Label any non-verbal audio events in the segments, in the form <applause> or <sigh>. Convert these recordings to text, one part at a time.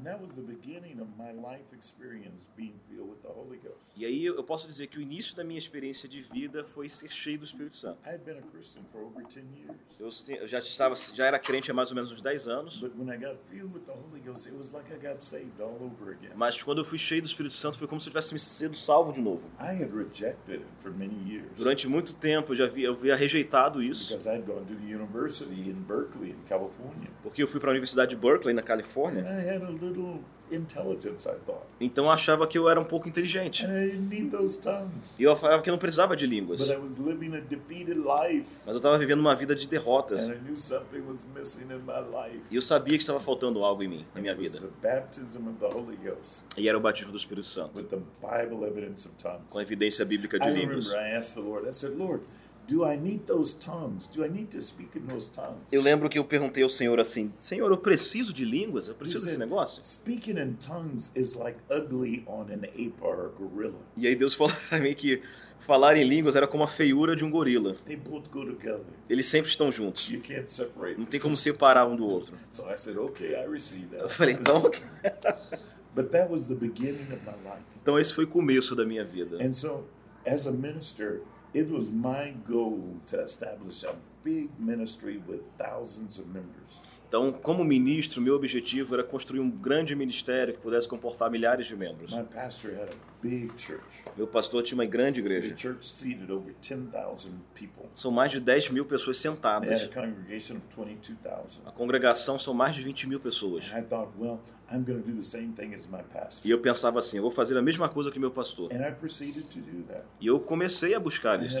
And that was the beginning of my life experience being filled with the Holy Ghost. E aí eu posso dizer que o início da minha experiência de vida foi ser cheio do Espírito Santo. I had been a Christian for over 10 years. Eu, já estava, já era crente há mais ou menos uns 10 anos, But when I got filled with the Holy Ghost, it was like I got saved all over again. mas quando eu fui cheio do Espírito Santo foi como se eu tivesse me sido salvo de novo. I had rejected it for many years Durante muito tempo eu já havia, eu havia rejeitado isso, because I had gone to the university in Berkeley, in California. porque eu fui para a Universidade de Berkeley, na And Califórnia, I had a little intelligence, I thought. então eu achava que eu era um pouco inteligente. And I didn't need those tongues. E eu falava que eu não precisava de línguas, But I was living a defeated life. mas eu estava vivendo uma vida de derrotas. And I knew something was missing in my life. E eu sabia que estava faltando algo em mim, na minha It was vida. the baptism of the Holy Ghost E era o batismo do Espírito Santo, with the Bible evidence of tongues. com a evidência bíblica de I línguas. remember I asked the Lord, I said, Lord, do I need those tongues? Do I need to speak in those tongues? Eu lembro que eu perguntei ao Senhor assim: Senhor, eu preciso de línguas? Eu He preciso desse said, negócio? Speaking in tongues is like ugly on an ape or a gorilla. E aí Deus falou <laughs> pra mim que falar em línguas era como a feiura de um gorila. They both go together. Eles sempre estão juntos. You can't separate. Não tem como separar um do outro. So I said, okay, I receive Eu that. falei, então, ok. <laughs> But that was the beginning of my life. então esse foi o começo da minha vida. And so, as a minister, it was my goal to establish a big ministry with thousands of members. Então, como ministro, meu objetivo era construir um grande ministério que pudesse comportar milhares de membros. My pastor had a big church. Meu pastor tinha uma grande igreja. church seated over 10,000 people. São mais de 10 mil pessoas sentadas. a congregation of 22,000. A congregação são mais de 20 mil pessoas. E eu pensava assim, eu vou fazer a mesma coisa que meu pastor. And I proceeded to do that. E eu comecei a buscar I isso.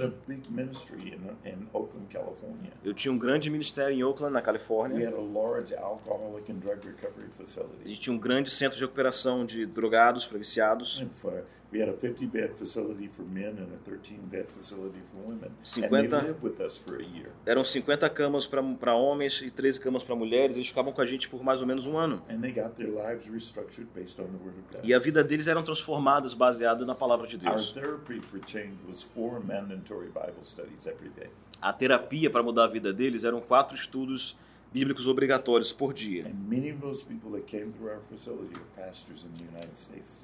Eu tinha um grande ministério em Oakland, na Califórnia. A large alcoholic and drug recovery A facility. gente tinha um grande centro de recuperação de drogados para viciados. For, we had a 50 bed facility for men and a 13 bed facility for women. And they 50 lived with us for a year. Eram 50 camas para homens e 13 camas para mulheres. Eles ficavam com a gente por mais ou menos um ano. And they got their lives restructured based on the Word of God. E a vida deles eram transformadas baseado na palavra de Our Deus. therapy for change was four mandatory Bible studies every day. A terapia para mudar a vida deles eram quatro estudos bíblicos obrigatórios por dia.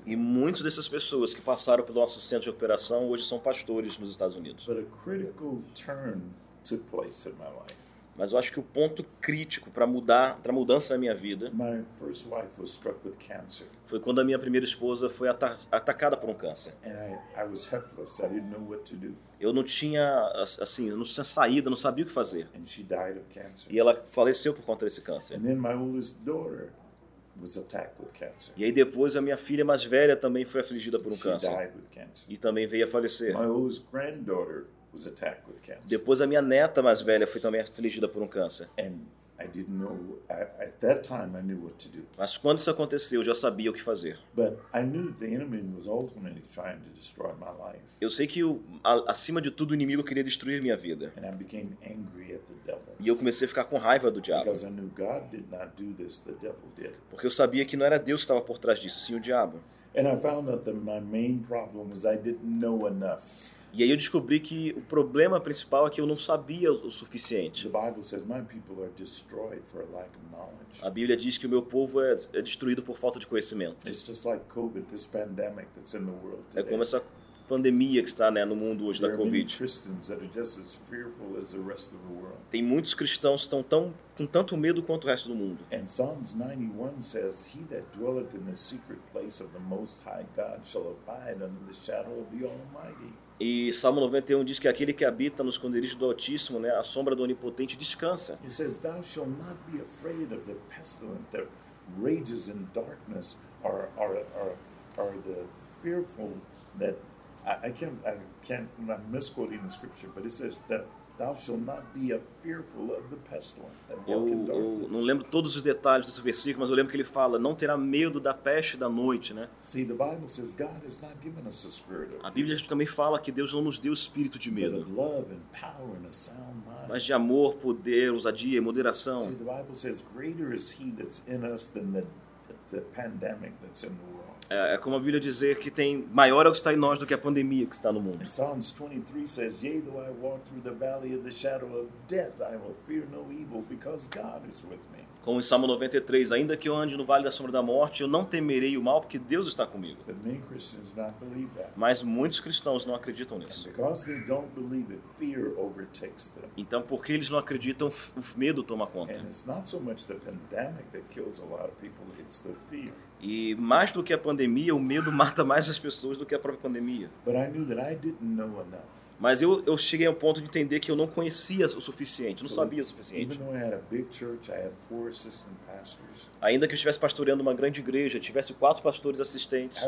E muitas dessas pessoas que passaram pelo nosso centro de recuperação hoje são pastores nos Estados Unidos. But a critical turn took place in my life. Mas eu acho que o ponto crítico para mudar, para mudança na minha vida, foi quando a minha primeira esposa foi ata- atacada por um câncer. I, I helpless. Eu não tinha, assim, eu não tinha saída, não sabia o que fazer. And she died of cancer. E ela faleceu por conta desse câncer. And then my oldest daughter was attacked with cancer. E aí depois a minha filha mais velha também foi afligida por um She câncer e também veio a falecer. My oldest granddaughter was attacked with cancer. Depois a minha neta mais velha foi também afligida por um câncer. And I didn't know, at that time, I knew what to do. Mas quando isso aconteceu, eu já sabia o que fazer. But I knew the enemy was ultimately trying to destroy my life. Eu sei que o, acima de tudo o inimigo queria destruir minha vida. And I became angry at the devil. E eu comecei a ficar com raiva do diabo, Because I knew God did not do this, the devil did. porque eu sabia que não era Deus que estava por trás disso, sim o diabo. And I found out that my main problem was I didn't know enough. E aí eu descobri que o problema principal é que eu não sabia o suficiente. A Bíblia diz que o meu povo é, é destruído por falta de conhecimento. É como essa pandemia que está né, no mundo hoje da Covid. Tem muitos cristãos que estão tão, com tanto medo quanto o resto do mundo. And Psalms 91 says, He that dwelleth in the secret place of the Most High God shall abide under the shadow of the Almighty. E Salmo 91 diz que aquele que habita no esconderijo do Altíssimo, né, a sombra do Onipotente, descansa. He says, Thou shalt not be afraid of the pestilence that rages in darkness, or, or, or, or the fearful that I, I can't I can't I'm misquoting the scripture, but it says that thou shalt not be a fearful of the pestilence that Eu, walk in eu darkness. não lembro todos os detalhes desse versículo, mas eu lembro que ele fala: não terá medo da peste da noite, né? See, the Bible says God has not given us a spirit of A Bíblia também fala que Deus não nos deu espírito de but medo, of love and power and a sound mind. mas de amor, poder, ousadia e moderação. See, the Bible says, "Greater is He that's in us than the the pandemic that's in the world." É, é como a Bíblia dizer que tem maior é o que está em nós do que a pandemia que está no mundo. Psalms 23 says, Yea, though I walk through the valley of the shadow of death, I will fear no evil, because God is with me. Como em Salmo 93, ainda que eu ande no vale da sombra da morte, eu não temerei o mal, porque Deus está comigo. Mas muitos cristãos não acreditam nisso. Então, porque eles não acreditam, o medo toma conta. And it's not so much the pandemic that kills a lot of people, it's the fear. E mais do que a pandemia, o medo mata mais as pessoas do que a própria pandemia. Mas eu, eu cheguei ao ponto de entender que eu não conhecia o suficiente, não sabia o suficiente. Ainda que eu estivesse pastoreando uma grande igreja, tivesse quatro pastores assistentes,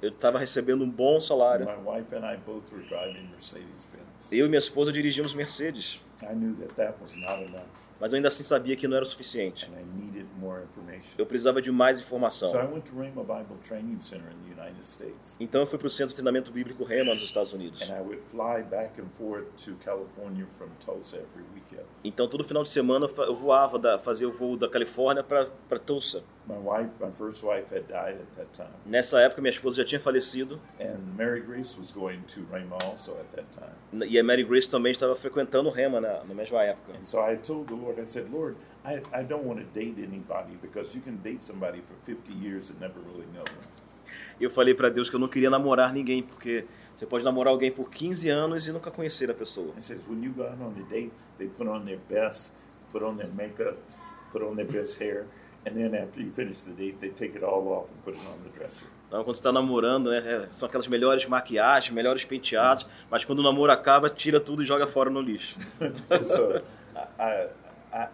eu estava recebendo um bom salário. Eu e minha esposa dirigíamos Mercedes, Mas eu ainda assim sabia que não era o suficiente. Eu precisava de mais informação. Então eu fui para o Centro de Treinamento Bíblico Rema nos Estados Unidos. Então todo final de semana eu voava, da, fazia o voo da Califórnia para Tulsa. My wife, my first wife, had died at that time, Nessa época minha esposa já tinha falecido and Mary Grace was going to Rhema also at that time. e a Mary Grace também estava frequentando Rema na, na mesma época. And so I told the Lord, I said, Lord, I, I don't want to date anybody because you can date somebody for 50 years and never really know them. Eu falei para Deus que eu não queria namorar ninguém, porque você pode namorar alguém por 15 anos e nunca conhecer a pessoa. He says, when you go out on a date, they put on their best, put on their makeup, put on their best hair, and then after you finish the date, they take it all off and put it on the dresser. Então, quando você está namorando, né, é- são aquelas melhores maquiagens, melhores penteados, mas quando o namoro acaba, tira tudo e joga fora no lixo. <laughs> so I, I,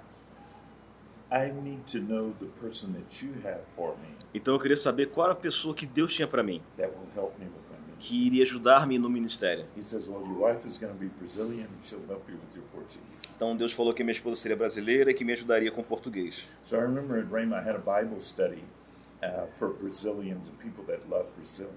I need to know the person that you have for me Então eu queria saber qual era a pessoa que Deus tinha para mim, that will help me with. Que iria ajudar-me no ministério. He says, well, your wife is going to be Brazilian. She'll help you with your Portuguese. Então Deus falou que minha esposa seria brasileira e que me ajudaria com português. So I remember at Rhema, I had a Bible study uh, for Brazilians and people that love Brazil.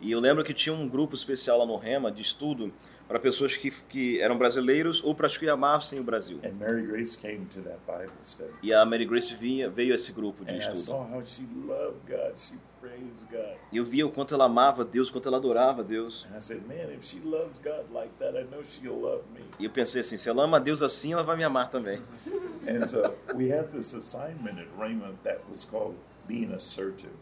E eu lembro que tinha um grupo especial lá no Rema de estudo para pessoas que, que eram brasileiros ou para as que amassem o Brasil. And Mary Grace came to that Bible study. E a Mary Grace vinha, veio a esse grupo de And I estudo. saw how she loved God. She praised God. E eu via o quanto ela amava Deus, o quanto ela adorava Deus. And I said, man, if she loves God like that, I know she'll love me. E eu pensei assim, se ela ama Deus assim, ela vai me amar também. <laughs> And so we had this assignment at Rhema that was called being assertive.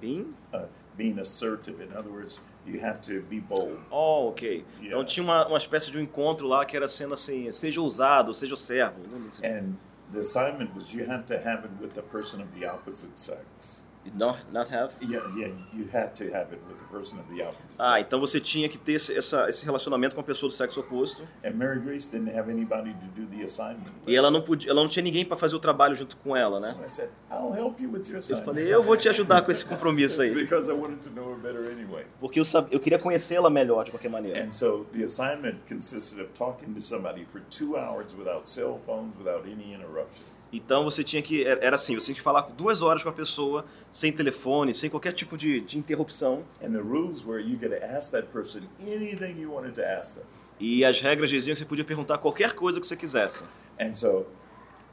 Bem? Uh, being assertive, in other words, you have to be bold. Oh, ok. Então Yeah. tinha uma, uma espécie de um encontro lá que era sendo assim, seja ousado, seja servo. And the assignment was you had to have it with a person of the opposite sex. Not, not have? Yeah, yeah, you had to have it with the person of the opposite Ah, sex. então você tinha que ter esse, essa, esse relacionamento com a pessoa do sexo oposto. And Mary Grace didn't have anybody to do the assignment. E ela não podia, ela não tinha ninguém para fazer o trabalho junto com ela, né? So I said, I'll help you with your Eu assignment. falei, eu vou te ajudar com esse compromisso aí, <laughs> because I wanted to know her better anyway. porque eu, sab... eu queria conhecê-la melhor de qualquer maneira. And so the assignment consisted of talking to somebody for two hours without cell phones, without any interruptions. Então você tinha que era assim, você tinha que falar duas horas com a pessoa, sem telefone, sem qualquer tipo de, de interrupção. And the rules were you could ask that person anything you wanted to ask them. E as regras diziam que você podia perguntar qualquer coisa que você quisesse. And so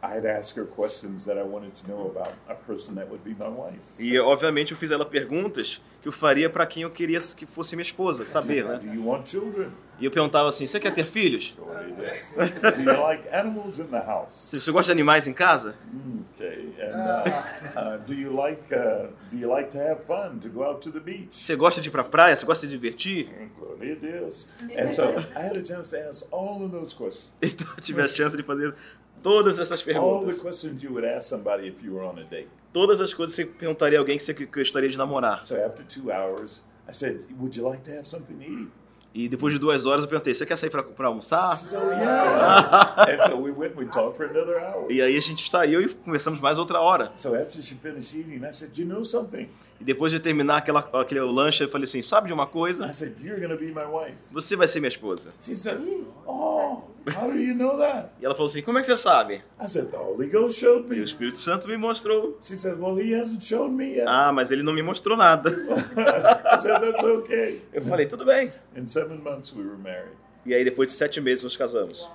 I'd ask her questions that I wanted to know about a person that would be my wife. E obviamente eu fiz ela perguntas que eu faria para quem eu queria que fosse minha esposa, saber, né? Do you want children? E eu perguntava assim: você quer ter filhos? <laughs> Do you like animals in the house? Você gosta de animais em casa? Okay. And uh, uh, do you like uh, do you like to have fun to go out to the beach? Você gosta de ir pra praia? Você gosta de divertir? Glória a Deus. And so I had a chance to ask all of those questions. Então eu tive a chance de fazer todas essas All the perguntas. questions you would ask somebody if you were on a date. Todas as coisas que você perguntaria a alguém que você gostaria de namorar. So after two hours, I said, "Would you like to have something to eat?" E depois de duas horas eu perguntei: você quer sair pra, pra almoçar? So yeah. and so we went. We talked for another hour. E aí a gente saiu e conversamos mais outra hora. So after she finished eating, I said, "You know something?" E depois de terminar aquela, aquele lanche, eu falei assim: sabe de uma coisa? I said, "You're gonna be my wife." Você vai ser minha esposa. She says, "Oh, how do you know that?" E ela falou assim: como é que você sabe? I said, "The Holy Ghost showed E o me." Espírito Santo me mostrou. She said, "Well, he hasn't shown me yet." Ah, mas ele não me mostrou nada. <laughs> I <laughs> said, "That's okay." Eu falei: tudo bem. In seven months, we were married. E aí depois de sete meses nos casamos.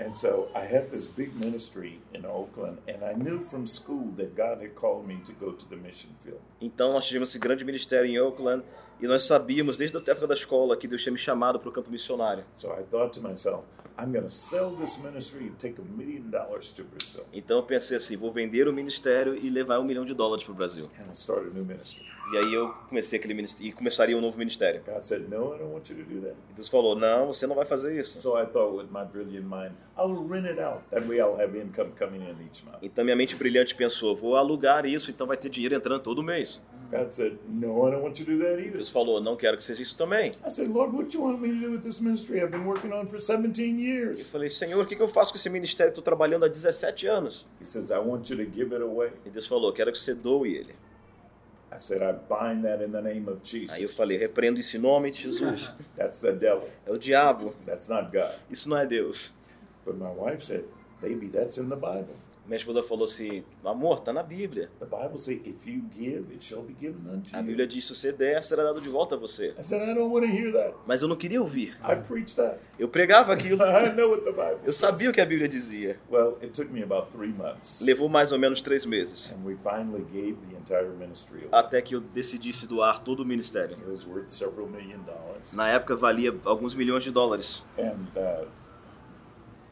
And so I had this big ministry in Oakland, and I knew from school that God had called me to go to the mission field. Então nós tivemos esse grande ministério em Oakland e nós sabíamos desde a época da escola que Deus tinha me chamado para o campo missionário. So I thought to myself, I'm going to sell this ministry and take a million dollars to Brazil. Então eu pensei assim, vou vender o ministério e levar um milhão de dólares para o Brasil. And I'll start a new ministry. E aí eu comecei aquele ministério e começaria um novo ministério. God said, No, I don't want you to do that. E Deus falou, não, você não vai fazer isso. So I thought with my brilliant mind, I'll rent it out. That way I'll have income coming in each month. Então minha mente brilhante pensou, vou alugar isso, então vai ter dinheiro entrando todo mês. God said, No, I don't want you to do that either. Deus falou, não quero que seja isso também. I said, Lord, what do you want me to do with this ministry I've been working on for 17 Eu years? falei, Senhor, o que que eu faço com esse ministério? Estou trabalhando há 17 anos. He says, I want you to give it away. E Deus falou, quero que você doe ele. I said, I bind that in the name of Aí eu Jesus. falei, repreendo isso em nome de Jesus. <laughs> That's the devil. É o diabo, That's not God. isso não é Deus. But my wife said, Baby, that's in the Bible. Minha esposa falou assim, amor, tá na Bíblia. The Bible says, if you give, it shall be given unto A you. Bíblia diz, se você der, será dado de volta a você. I said, I don't want to hear that. Mas eu não queria ouvir. I preached that. Eu pregava aquilo. <laughs> I know what the Bible Eu says. sabia o que a Bíblia dizia. Well, it took me about three months. Levou mais ou menos três meses. And we finally gave the entire ministry away. Até que eu decidisse doar todo o ministério. It was worth several million dollars. Na época valia alguns milhões de dólares. And uh,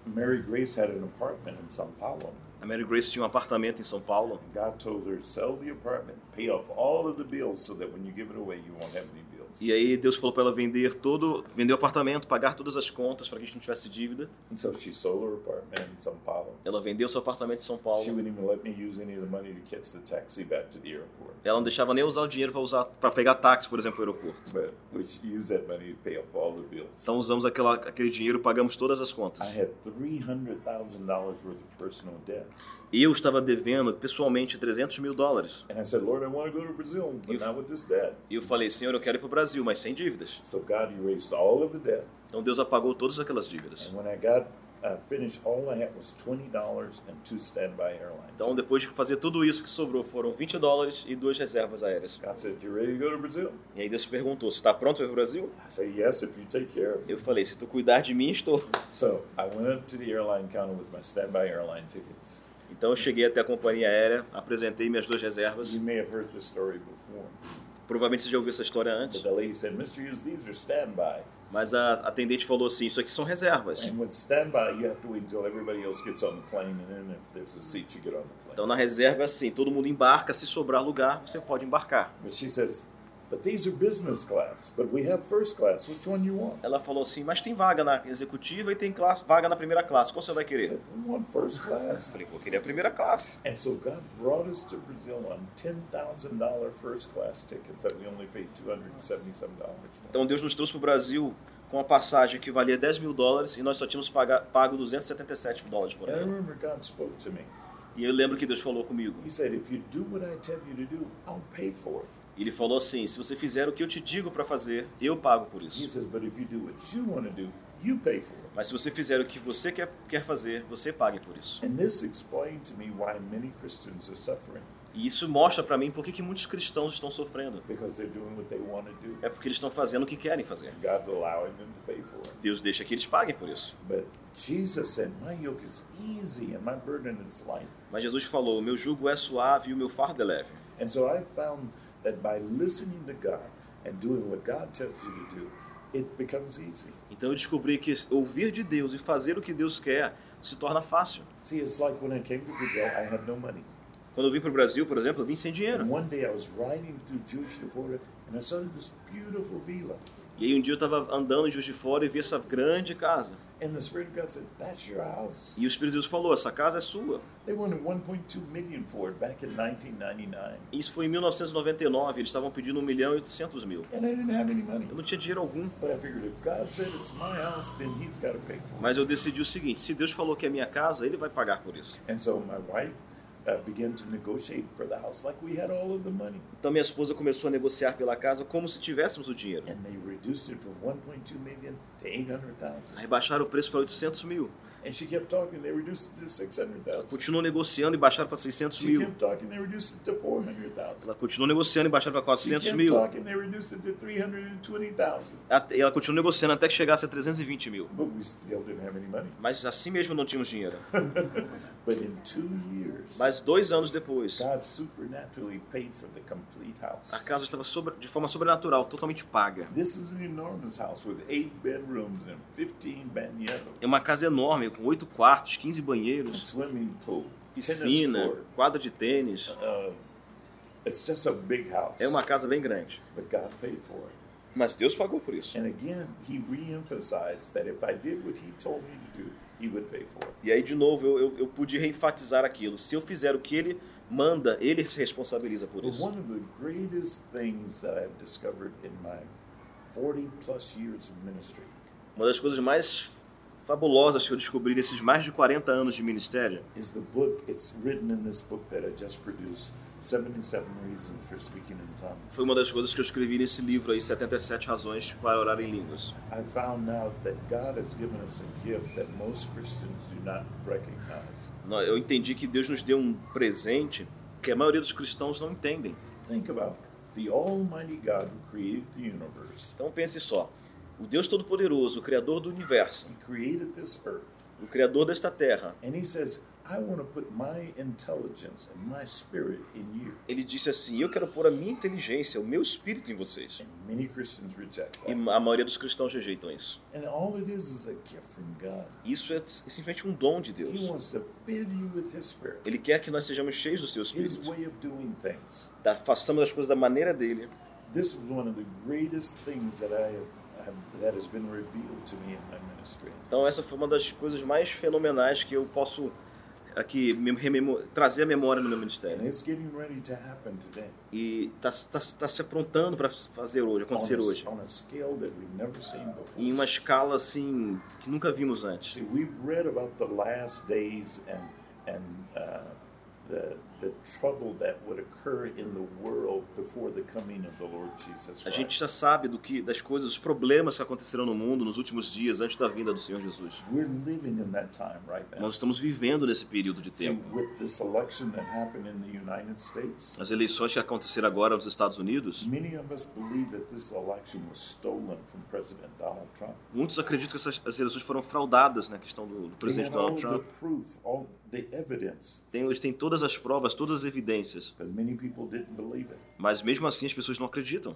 Mary Grace had an apartment in Sao Paulo. A Mary Grace tinha um apartamento em São Paulo. God told her, sell the apartment, pay off all of the bills so that when you give it away, you won't have any. E aí Deus falou para ela vender todo, vender o apartamento, pagar todas as contas para que a gente não tivesse dívida. And so she sold her apartment in Sao Paulo. Ela vendeu seu apartamento em São She Paulo. wouldn't even let me use any of the money to catch the taxi back to the airport. Ela não deixava nem usar o dinheiro para usar para pegar táxi, por exemplo, no aeroporto. But we used that money to pay off all the bills. Então usamos aquela, aquele dinheiro, pagamos todas as I contas. had $300,000 worth of personal debt. Eu estava devendo pessoalmente 300 mil dólares. And I said, Lord, I want to go to Brazil, but not with this debt. E eu falei, Senhor, eu quero ir para o Brasil, mas sem dívidas. So God erased all of the debt. Então Deus apagou todas aquelas dívidas. And when I got uh, finished, all I had was $20 and two standby airline Então depois de fazer tudo isso que sobrou, foram 20 dólares e duas reservas aéreas. God said, you ready to go to Brazil? E aí Deus perguntou, você está pronto para ir para o Brasil? I said, yes, if you take care of me. Eu falei, se tu cuidar de mim, estou. So I went up to the airline counter with my standby airline tickets. Então eu cheguei até a companhia aérea, apresentei minhas duas reservas. You may have heard this story before. Provavelmente você já ouviu essa história But antes. the lady said, Mr. Hughes, these are standby. Mas a atendente falou assim, isso aqui são reservas. Então na reserva é assim, todo mundo embarca, se sobrar lugar, você pode embarcar. But she says, but these are business class, but we have first class. Which one you want? Ela falou assim, mas tem vaga na executiva e tem classe, vaga na primeira classe, qual você vai querer? said, we want first Eu class. falei, vou querer a primeira classe. And so God brought us to Brazil on $10,000 first class tickets that we only paid $277 for. Então Deus nos trouxe para o Brasil com uma passagem que valia 10 mil dólares e nós só tínhamos paga- pago 277 dólares por And I ano. remember God spoke to me. E eu lembro que Deus falou comigo. He said, if you do what I tell you to do, I'll pay for it. Ele falou assim, se você fizer o que eu te digo para fazer, eu pago por He isso. says, do. Mas se você fizer o que você quer, quer fazer, você pague por isso. E isso mostra para mim por que que muitos cristãos estão sofrendo. É porque eles estão fazendo o que querem fazer. Deus deixa que eles paguem por isso. But Jesus said, My yoke is easy and my burden is light. Mas Jesus falou: "O meu jugo é suave e o meu fardo é leve". And so I found that by listening to God and doing what God tells you to do, it becomes easy. Então eu descobri que ouvir de Deus e fazer o que Deus quer se torna fácil. See, it's like when I came to Brazil, I had no money. Quando eu vim para o Brasil, por exemplo, eu vim sem dinheiro. And one day I was riding through Jewish Florida and I saw this beautiful villa. E aí um dia eu estava andando em Juiz de Fora e vi essa grande casa. And the Spirit of God said, That's your house. E o Espírito de Deus falou: "Essa casa é sua". They wanted 1.2 million for it back in 1999. E Isso foi em 1999, eles estavam pedindo 1 milhão e 800 mil. And I didn't have any money. Eu não tinha dinheiro algum. But I figured if God said it's my house, then He's got to pay for it. Mas eu decidi o seguinte: se Deus falou que é minha casa, Ele vai pagar por isso. And so my wife began to negotiate for the house like we had all of the money. Então minha esposa começou a negociar pela casa como se tivéssemos o dinheiro. And they reduced it from 1.2 million to 800,000. Aí baixaram o preço para 800 mil. And she kept talking, they reduced it to 600,000. Continuou negociando e baixaram para 600 She mil. kept talking, they reduced it to 400,000. Ela continuou negociando e baixaram para She 400 kept mil. talking, they reduced it to 320,000. Até- E ela continuou negociando até que chegasse a 320 mil. But we still didn't have any money. Mas assim mesmo não tínhamos dinheiro. <laughs> But in two years, Mas dois anos depois, God supernaturally paid for the complete house. a casa estava sobre- de forma sobrenatural, totalmente paga. This is an enormous house with eight bedrooms and 15 banyados, É uma casa enorme, com oito quartos, 15 a banheiros, swimming pool, piscina, quadra de tênis. Uh, it's just a big house. É uma casa bem grande. But God paid for it. Mas Deus pagou por isso. And again, He re-emphasized that if I did what He told me to do, He would pay for it. E aí, de novo, eu, eu, eu pude reenfatizar aquilo. Se eu fizer o que ele manda, ele se responsabiliza por isso. one of the greatest things that I've discovered in my 40 plus years of ministry Uma das coisas mais fabulosas que eu descobri nesses mais de 40 anos de ministério is the book. It's written in this book that I just produced 77 Reasons for Speaking in Tongues. foi uma das coisas que eu escrevi nesse livro aí, 77 razões para orar em línguas. I found out that God has given us a gift that most Christians do not recognize. Eu entendi que Deus nos deu um presente que a maioria dos cristãos não entendem. Think about the Almighty God who created the universe. Então pense só, o Deus Todo-Poderoso, o Criador do universo, He created this earth. o Criador desta terra, And he says, I want to put my intelligence and my spirit in you. ele disse assim: Eu quero pôr a minha inteligência, o meu espírito em vocês. And many Christians reject E a maioria dos cristãos rejeitam isso. And all it is is a gift from God. Isso é simplesmente um dom de He Deus. wants to fill you with his spirit, Ele quer que nós sejamos cheios do seu his espírito, way of doing things. da, façamos as coisas da maneira dele. This was one of the greatest things that I have, have that has been revealed to me in my ministry. Então essa foi uma das coisas mais fenomenais que eu posso aqui trazer à memória no meu And ministério. it's getting ready to happen today E está se aprontando para fazer hoje, on acontecer a, hoje. a Em uma escala assim que nunca vimos antes. See, we've read about the last days and and uh, the the trouble that would occur in the world before the coming of the Lord Jesus A gente já sabe do que das coisas, os problemas que aconteceram no mundo nos últimos dias antes da vinda do Senhor Jesus. We're living in that time right now. Nós estamos vivendo nesse período de tempo. As eleições que aconteceram agora nos Estados Unidos, muitos acreditam que essas as eleições foram fraudadas na questão do, do presidente Donald Trump. Tem, eles têm todas as provas, todas as evidências, mas mesmo assim as pessoas não acreditam.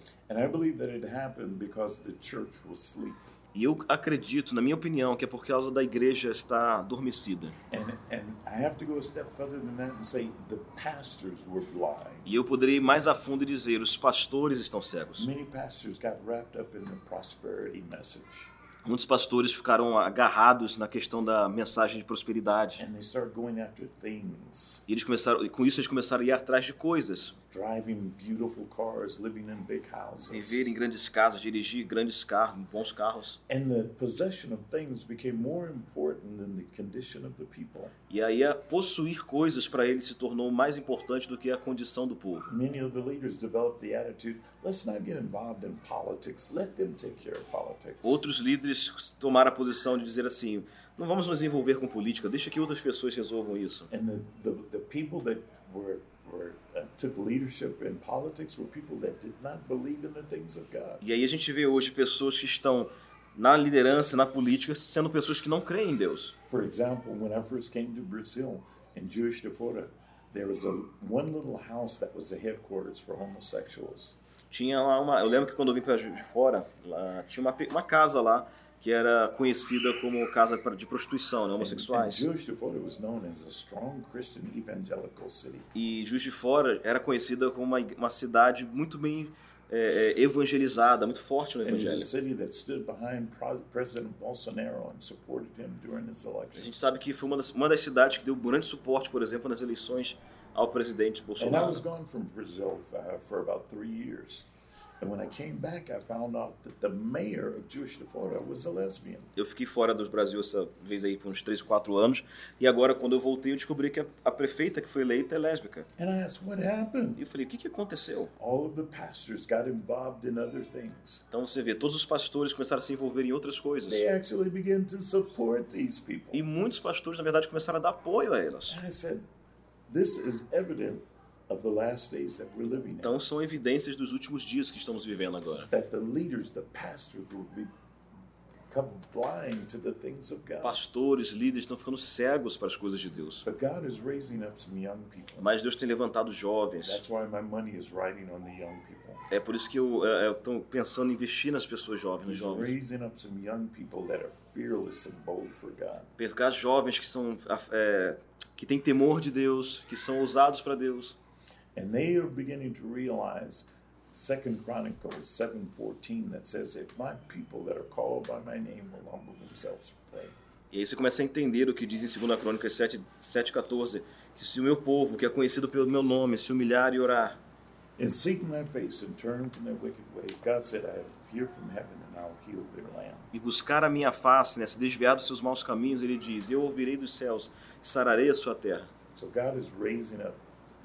E eu acredito, na minha opinião, que é por causa da igreja estar adormecida. E eu poderia ir mais a fundo e dizer: os pastores estão cegos. Many pastors got wrapped up in the prosperity message Muitos pastores ficaram agarrados na questão da mensagem de prosperidade. and they started going after things, E eles começaram, com isso eles começaram a ir atrás de coisas, driving beautiful cars, living in big houses. viver em grandes casas, dirigir grandes carros, bons carros. And the possession of things became more important than the condition of the people. E aí a possuir coisas para eles se tornou mais importante do que a condição do povo. Many of the leaders developed the attitude, let's not get involved in politics, let them take care of politics. Outros líderes tomaram a posição de dizer assim: não vamos nos envolver com política, deixa que outras pessoas resolvam isso. And the, the, the people that were, uh, took leadership in politics were people that did not believe in the things of God. E aí a gente vê hoje pessoas que estão na liderança, na política, sendo pessoas que não creem em Deus. For example, when I first came to Brazil in Jewish Defora, there was a one little house that was the headquarters for homosexuals. Tinha lá uma. Eu lembro que quando eu vim para de fora, lá, tinha uma, uma casa lá que era conhecida como casa de prostituição, né, And, and homossexuais. Jewish Defora was known as a strong Christian evangelical city. E Juiz de Fora era conhecida como uma, uma cidade muito bem é, é, evangelizada, muito forte no evangelho. A gente sabe que foi uma das, uma das cidades que deu grande suporte, por exemplo, nas eleições ao presidente And I Bolsonaro. was gone from Brazil uh, for about three years. And when I came back, I found out that the mayor of Jewish Florida was a lesbian. Eu fiquei fora do Brasil essa vez aí por uns 3, 4 anos. E agora, quando eu voltei, eu descobri que a, a prefeita que foi eleita é lésbica. And I asked, what happened? E eu falei, o que, que aconteceu? All of the pastors got involved in other things. Então você vê, todos os pastores começaram a se envolver em outras coisas. They actually began to support these people. E muitos pastores, na verdade, começaram a dar apoio a elas. And I said, Então são evidências dos últimos dias que estamos vivendo agora. That the leaders, the pastors will be-. Pastores, líderes estão ficando cegos para as coisas de Deus. Mas Deus tem levantado jovens. É por isso que eu estou pensando em investir nas pessoas jovens, nos jovens. raising up some young people that are fearless and bold for God. Pegar jovens que são é, que têm temor de Deus, que são ousados para Deus. And they are beginning to realize Second Chronicles 7:14 that says if my people that are called by my name will humble themselves and pray. E aí você começa a entender o que diz em 2 Crônicas 7, 7,14, que se o meu povo, que é conhecido pelo meu nome, se humilhar e orar, And seek my face and turn from their wicked ways. God said, I will hear from heaven and I'll heal their land. e buscar a minha face, né, se desviar dos seus maus caminhos, ele diz, eu ouvirei dos céus e sararei a sua terra. So God is raising up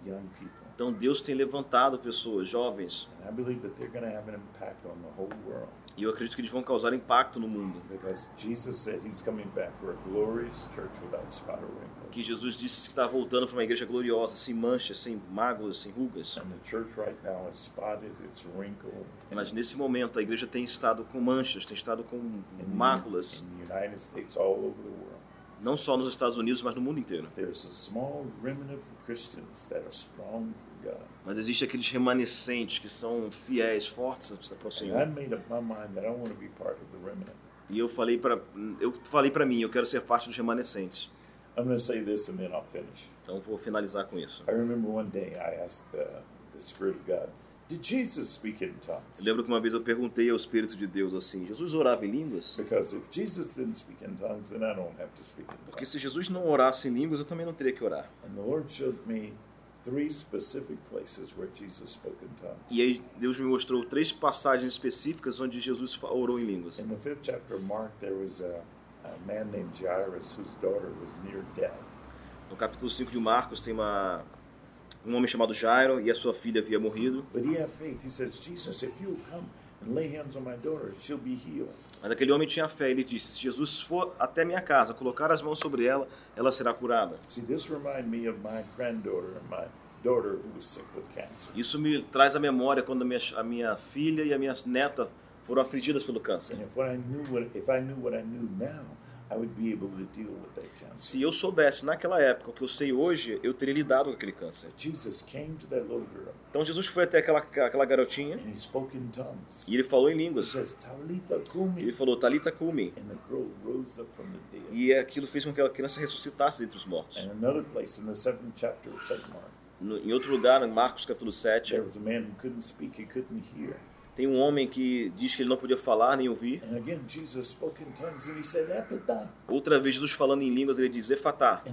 young people. Então Deus tem levantado pessoas, jovens, And I believe that they're going to have an impact on the whole world. e eu acredito que eles vão causar impacto no mundo. Because Jesus said he's coming back for a glorious church without spot or wrinkle. Que Jesus disse que está voltando para uma igreja gloriosa, sem manchas, sem mágoas, sem rugas. And the church right now is spotted, it's wrinkled. Mas nesse momento a igreja tem estado com manchas, tem estado com máculas, In the United States, all over the world. não só nos Estados Unidos, mas no mundo inteiro. There's a small remnant of Christians that are strong for God. Mas existe aqueles remanescentes que são fiéis, fortes para o Senhor. E eu falei para eu falei para mim, eu quero ser parte dos remanescentes. I'm going to say this and then I'll finish. Então vou finalizar com isso. I remember one day I asked uh, the Spirit of God, Did Jesus speak in Eu tongues? lembro que uma vez eu perguntei ao Espírito de Deus assim: Jesus orava em línguas? Because if Jesus didn't speak in tongues, then I don't have to speak in Porque tongues. se Jesus não orasse em línguas, eu também não teria que orar. And the Lord showed me three specific places where Jesus spoke in tongues. E aí Deus me mostrou três passagens específicas onde Jesus orou em línguas. In the fifth chapter of Mark, there was a, a man named Jairus whose daughter was near death. No capítulo 5 de Marcos tem uma um homem chamado Jairo e a sua filha havia morrido. But he had faith. He says, Jesus, if you'll come and lay hands on my daughter, she'll be healed. Mas aquele homem tinha fé, ele disse: Se Jesus for até minha casa, colocar as mãos sobre ela, ela será curada. See, this reminded me of my granddaughter and my daughter who was sick with cancer. Isso me traz à memória quando a minha, a minha filha e a minha neta foram afligidas pelo câncer. And if what I knew what if I knew what I knew now, I would be able to deal with that cancer. Se eu soubesse naquela época o que eu sei hoje, eu teria lidado com aquele câncer. Jesus came to that little girl Então Jesus foi até aquela, aquela garotinha and he spoke in tongues. e ele falou em He línguas. Ele falou, Talita Kumi. And the girl rose up from the dead. E aquilo fez com que aquela criança ressuscitasse dentre os mortos. And another place in the seventh chapter of St. Mark, No, em outro lugar, em Marcos capítulo 7, tem um homem que diz que ele não podia falar nem ouvir. Again, said. Outra vez, Jesus falando em línguas, ele diz Efatá.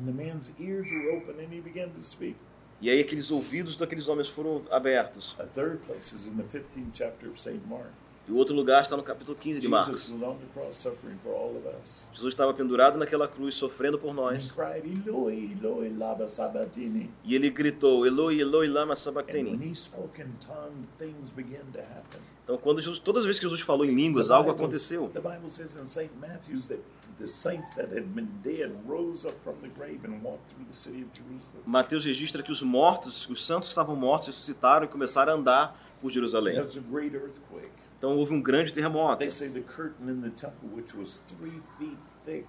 E aí aqueles ouvidos daqueles homens foram abertos. A third place is in the 15th chapter of St. Mark. E o outro lugar está no capítulo 15 de Marcos. Jesus estava pendurado naquela cruz, sofrendo por nós. E ele gritou, Eloi, Eloi, lama sabachthani. Então, quando Jesus, todas as vezes que Jesus falou em línguas, algo Bible- aconteceu. The Bible says in St. Matthew's that the saints that had been dead rose up from the grave and walked through the city of Jerusalem. Mateus registra que os mortos, os santos que estavam mortos, ressuscitaram e começaram a andar por Jerusalém. Então houve um grande terremoto. They say the curtain in the temple, which was three feet thick,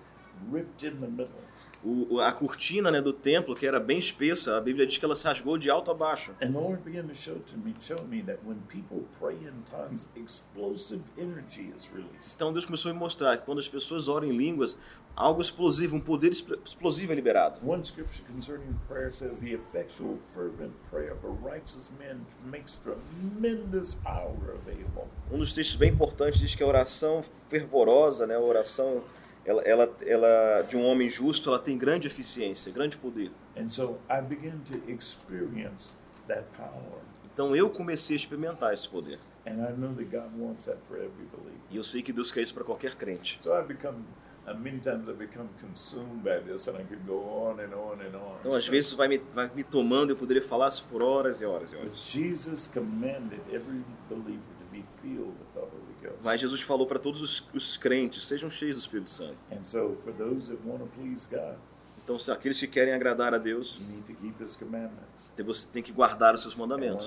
ripped in the middle. O, a cortina né, do templo, que era bem espessa, a Bíblia diz que ela se rasgou de alto a baixo. And the Lord began to show to me, show me that when people pray in tongues, explosive energy is released. Então Deus começou a me mostrar que quando as pessoas oram em línguas, algo explosivo, um poder expl- explosivo é liberado. One scripture concerning prayer says, "The effectual, fervent prayer of a righteous man makes tremendous power available." Um dos textos bem importantes diz que a oração fervorosa, né, a oração ela, ela, ela de um homem justo, ela tem grande eficiência, grande poder. And so I began to experience that power. Então eu comecei a experimentar esse poder. And I know that God wants that for every believer. E eu sei que Deus quer isso para qualquer crente. So I become, uh, many times I become consumed by this, and I could go on and on and on. Então, às vezes, vai me, vai me tomando, eu poderia falar isso por horas e horas e But horas. Jesus commanded every believer to be filled with the Holy Ghost. Mas Jesus falou para todos os, os crentes, sejam cheios do Espírito Santo. And so, for those that want to please God, Então, se aqueles que querem agradar a Deus, you need to keep His commandments. você tem que guardar os seus And mandamentos.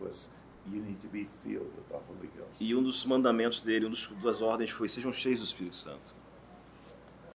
was. E um dos mandamentos dele, um dos, das ordens foi, sejam cheios do Espírito Santo.